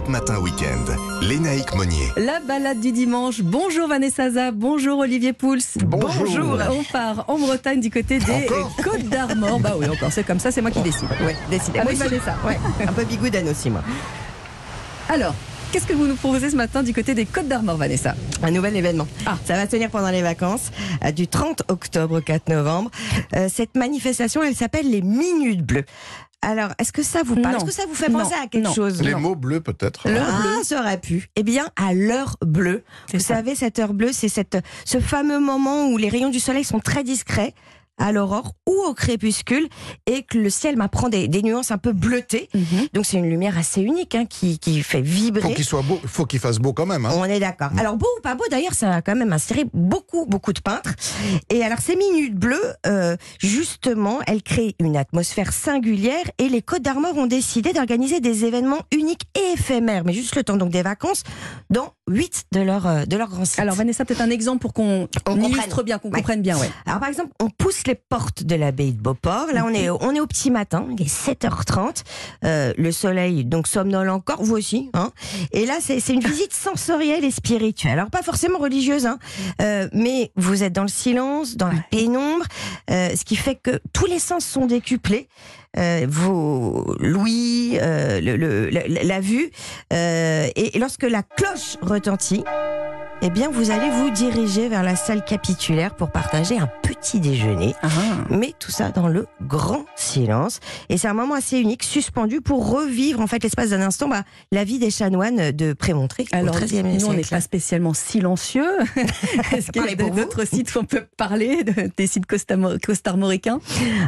Europe Matin Week-end. Lénaïque Monnier. La balade du dimanche. Bonjour Vanessa Zaza, bonjour Olivier Pouls. Bonjour. On part en Bretagne du côté des Encore Côtes d'Armor. Bah oui, encore, c'est comme ça, c'est moi qui décide. Ouais, décidez. Avec Moi. Vanessa. Ouais, un peu bigoudane aussi, moi. Alors, qu'est-ce que vous nous proposez ce matin du côté des Côtes d'Armor, Vanessa? Un nouvel événement. Ah. Ça va se tenir pendant les vacances, euh, du 30 octobre au 4 novembre. Euh, cette manifestation, elle s'appelle les Minutes Bleues. Alors, est-ce que ça vous parle? Est-ce que ça vous fait penser Non. à quelque Non. chose? Les mots bleus peut-être. L'heure ah, bleue. ça aurait pu. Eh bien, à l'heure bleue. Vous ça. savez, cette heure bleue, c'est cette, ce fameux moment où les rayons du soleil sont très discrets à l'aurore ou au crépuscule et que le ciel m'apprend des, des nuances un peu bleutées. Mhm. Donc c'est une lumière assez unique hein, qui, qui fait vibrer. Faut qu'il soit beau, faut qu'il fasse beau quand même. Hein. On est d'accord. Alors beau ou pas beau, d'ailleurs, ça a quand même inspiré beaucoup, beaucoup de peintres. Et alors ces minutes bleues, euh, justement, elles créent une atmosphère singulière et les Côtes d'Armor ont décidé d'organiser des événements uniques et éphémères, mais juste le temps donc des vacances, dans huit de leurs euh, de leurs grands sites. Alors Vanessa, peut-être un exemple pour qu'on On illustre comprenne. bien, qu'on Ouais. comprenne bien, ouais. Alors par exemple, on pousse les portes de l'abbaye de Beauport. Là, on est, on est au petit matin, il est 7h30. Euh, le soleil donc somnole encore, vous aussi. Hein et là, c'est une visite sensorielle et spirituelle. Alors pas forcément religieuse, hein, euh, mais vous êtes dans le silence, dans la pénombre, euh, ce qui fait que tous les sens sont décuplés. Euh, vos l'ouïe, euh, le, le- la, la vue, euh, et, et lorsque la cloche retentit, eh bien, vous allez vous diriger vers la salle capitulaire pour partager un petit déjeuner. Ah. Mais tout ça dans le grand silence. Et c'est un moment assez unique, suspendu pour revivre, en fait, l'espace d'un instant, bah, la vie des chanoines de Prémontré au Alors, XIIIe nous, on n'est pas spécialement silencieux. Est-ce qu'il y a d'autres sites où on peut parler, de- des sites costarmoricains?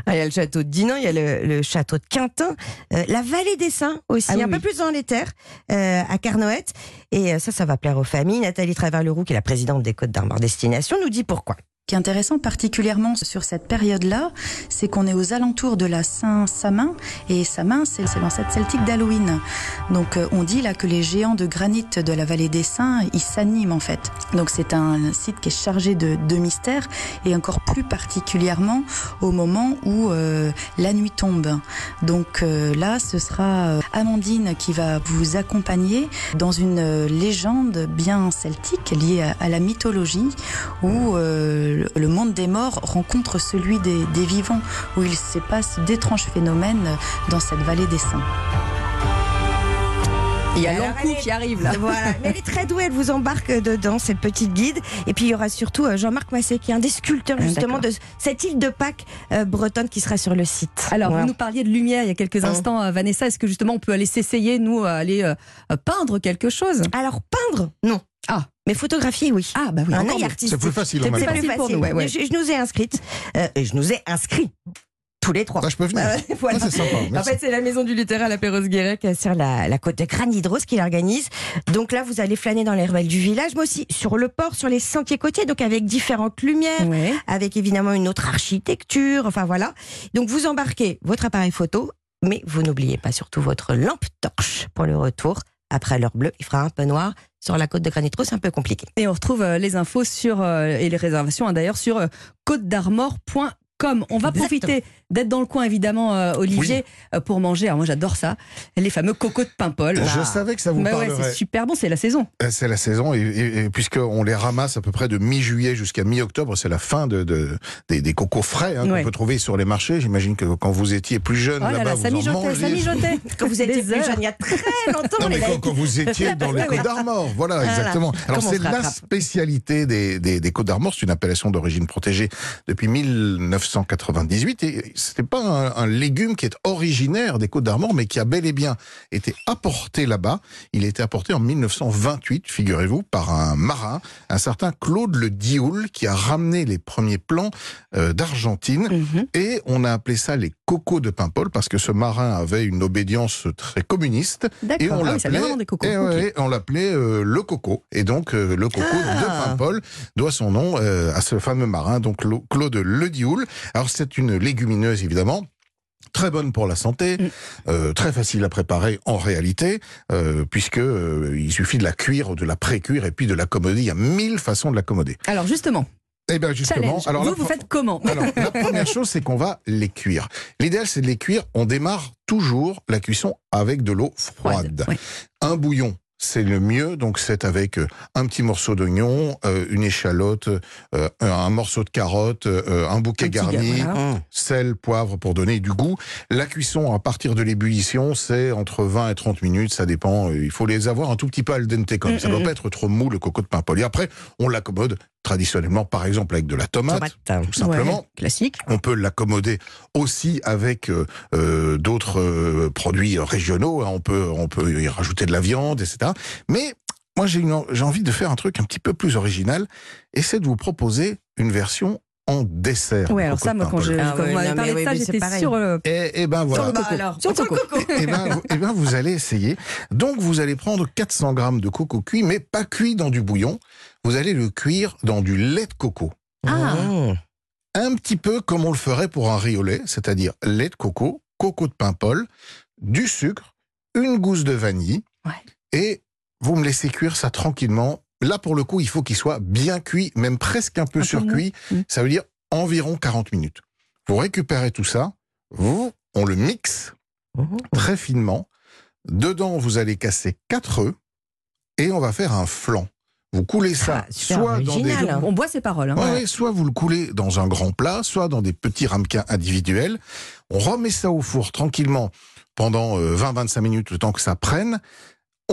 Ah, il y a le château de Dinan, il y a le, le château de Quintin, euh, la vallée des Saints aussi, Ah oui, un peu plus dans les terres, euh, à Carnoët. Et euh, ça, ça va plaire aux familles. Nathalie Travers-Leroux, qui est la présidente des Côtes d'Armor Destination, nous dit pourquoi. Intéressant particulièrement sur cette période-là, c'est qu'on est aux alentours de la Saint-Samin, et Samin, c'est l'ancêtre celtique d'Halloween. Donc euh, on dit là que les géants de granit de la vallée des Saints, ils s'animent en fait. Donc c'est un site qui est chargé de, de mystères, et encore plus particulièrement au moment où euh, la nuit tombe. Donc euh, là, ce sera Amandine qui va vous accompagner dans une légende bien celtique liée à, à la mythologie, où euh, le monde des morts rencontre celui des, des vivants, où il se passe d'étranges phénomènes dans cette vallée des saints. Il y a est- qui arrive là. Voilà. Mais elle est très douée, elle vous embarque dedans, cette petite guide. Et puis il y aura surtout euh, Jean-Marc Massé, qui est un des sculpteurs Ah, justement de cette île de Pâques euh, bretonne qui sera sur le site. Alors, Voilà. vous nous parliez de lumière il y a quelques Hein. instants, euh, Vanessa. Est-ce que justement on peut aller s'essayer, nous, à aller euh, euh, peindre quelque chose? Alors peindre, non. Ah. Mais photographier, oui. Ah, bah oui, un encore œil artistique. C'est plus facile C'est plus facile pour nous, ouais, ouais. Je, je nous ai inscrites. Euh, et je nous ai inscrits. Tous les trois. Ah, je peux venir. Euh, voilà. Ah, c'est sympa. En fait, c'est la maison du littéral à Perros-Guirec euh, sur la, la côte de Granidros qui l'organise. Donc là, vous allez flâner dans les ruelles du village, mais aussi sur le port, sur les sentiers côtiers, donc avec différentes lumières, Ouais. avec évidemment une autre architecture. Enfin voilà. Donc vous embarquez votre appareil photo, mais vous n'oubliez pas surtout votre lampe torche pour le retour. Après l'heure bleue, il fera un peu noir. Sur la côte de Granitros, c'est un peu compliqué. Et on retrouve euh, les infos sur euh, et les réservations hein, d'ailleurs sur euh, côtedarmor.com. On va Exactement. profiter d'être dans le coin évidemment, euh, Olivier, euh, pour manger. Alors moi j'adore ça, les fameux cocos de Paimpol. Je savais que ça vous Bah ouais, parlerait. c'est super bon, c'est la saison. Euh, C'est la saison, et, et- et puisqu'on les ramasse à peu près de mi-juillet jusqu'à mi-octobre, c'est la fin de, de- des, des cocos frais hein, Ouais. qu'on peut trouver sur les marchés. J'imagine que quand vous étiez plus jeune Oh là là-bas, là, vous ça en mijotait, mangiez. ça mijotait. Quand vous étiez plus heures. jeune, il y a très longtemps, Non, mais quand, vous étiez dans les. Côtes d'Armor, voilà, Voilà. exactement. Alors c'est la spécialité des, des, des Côtes d'Armor, c'est une appellation d'origine protégée depuis 1998 et c'était pas un, un légume qui est originaire des Côtes d'Armor, mais qui a bel et bien été apporté là-bas. Il a été apporté en 1928, figurez-vous, par un marin, un certain Claude Le Dioul, qui a ramené les premiers plants euh, d'Argentine. Mhm. Et on a appelé ça les cocos de Paimpol parce que ce marin avait une obédience très communiste. Et on ah l'appelait, et Ok. ouais, on l'appelait euh, le coco. Et donc euh, le coco Ah. de Paimpol doit son nom euh, à ce fameux marin, donc Claude Le Dioul. Alors c'est une légumineuse évidemment. Très bonne pour la santé, Mm. euh, très facile à préparer en réalité, euh, puisque euh, il suffit de la cuire, ou de la pré-cuire et puis de l'accommoder. Il y a mille façons de l'accommoder. Alors justement, Eh bien justement, Challenge. alors vous, vous faites comment? Alors, la première chose, c'est qu'on va les cuire. L'idéal, c'est de les cuire. On démarre toujours la cuisson avec de l'eau froide. Ouais. Un bouillon, c'est le mieux. Donc, c'est avec euh, un petit morceau d'oignon, euh, une échalote, euh, un, morceau de carotte, euh, un bouquet Un garni, gars, voilà. Mmh. sel, poivre pour donner du goût. La cuisson à partir de l'ébullition, c'est entre 20 et 30 minutes, ça dépend. Il faut les avoir un tout petit peu al dente comme. Mm, ça doit mm, pas être trop mou le coco de pain poli. Après, on l'accommode traditionnellement, par exemple avec de la tomate, Tomate. tout simplement. Ouais, classique. On peut l'accommoder aussi avec euh, euh, d'autres euh, produits régionaux. hein. On peut, on peut y rajouter de la viande, etc. Mais moi, j'ai envie de faire un truc un petit peu plus original, et c'est de vous proposer une version en dessert. Ouais, alors ça, moi, quand, je. Ah quand vous m'avez parlé mais de ça, oui, j'étais sur, euh, Et, et ben sur voilà. le coco. Bah alors, Sur le sur le coco. coco. Eh ben, vous- eh ben, vous allez essayer. Donc, vous allez prendre 400 grammes de coco cuit, mais pas cuit dans du bouillon. Vous allez le cuire dans du lait de coco. Ah. Mmh. un petit peu comme on le ferait pour un riz au lait, c'est-à-dire lait de coco, coco de paimpol, du sucre, une gousse de vanille, Ouais. et vous me laissez cuire ça tranquillement. Là, pour le coup, il faut qu'il soit bien cuit, même presque un peu surcuit. Mm. Ça veut dire environ 40 minutes. Vous récupérez tout ça, vous, on le mixe Mmh. très finement. Dedans, vous allez casser quatre œufs et on va faire un flan. Vous coulez ça Ah, soit dans des original. On boit ses paroles. hein. Ouais, ouais, soit vous le coulez dans un grand plat, soit dans des petits ramequins individuels. On remet ça au four tranquillement pendant euh, 20-25 minutes, le temps que ça prenne.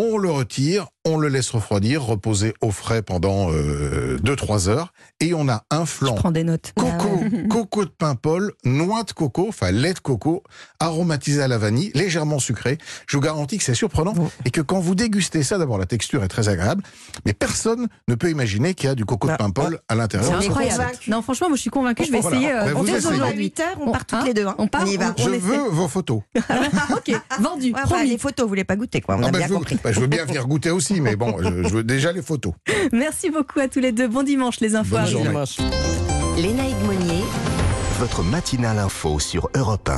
On le retire, on le laisse refroidir, reposer au frais pendant 2-3 heures, et on a un Je flan prends des notes. coco, coco de Paimpol, noix de coco, enfin lait de coco, aromatisé à la vanille, légèrement sucré. Je vous garantis que c'est surprenant et que quand vous dégustez ça, d'abord la texture est très agréable, mais personne ne peut imaginer qu'il y a du coco de Bah, Paimpol à l'intérieur. C'est On est incroyable. Non, franchement, moi, je suis convaincue. Je vais Voilà. essayer. euh, On ça à 8 heures, on On- part toutes hein les deux. hein. on part, y va. on- Je essaie. veux vos photos. ok, vendu. Ouais, promis. les photos, vous voulez pas goûter, quoi. On Ah a bah, bien je, veux, compris. Bah, je veux bien venir goûter aussi, mais bon, je, je veux déjà les photos. Merci beaucoup à tous les deux. Bon dimanche, les infos Bonne journée. Lénaïque Monnier, Votre matinale info sur Europe 1.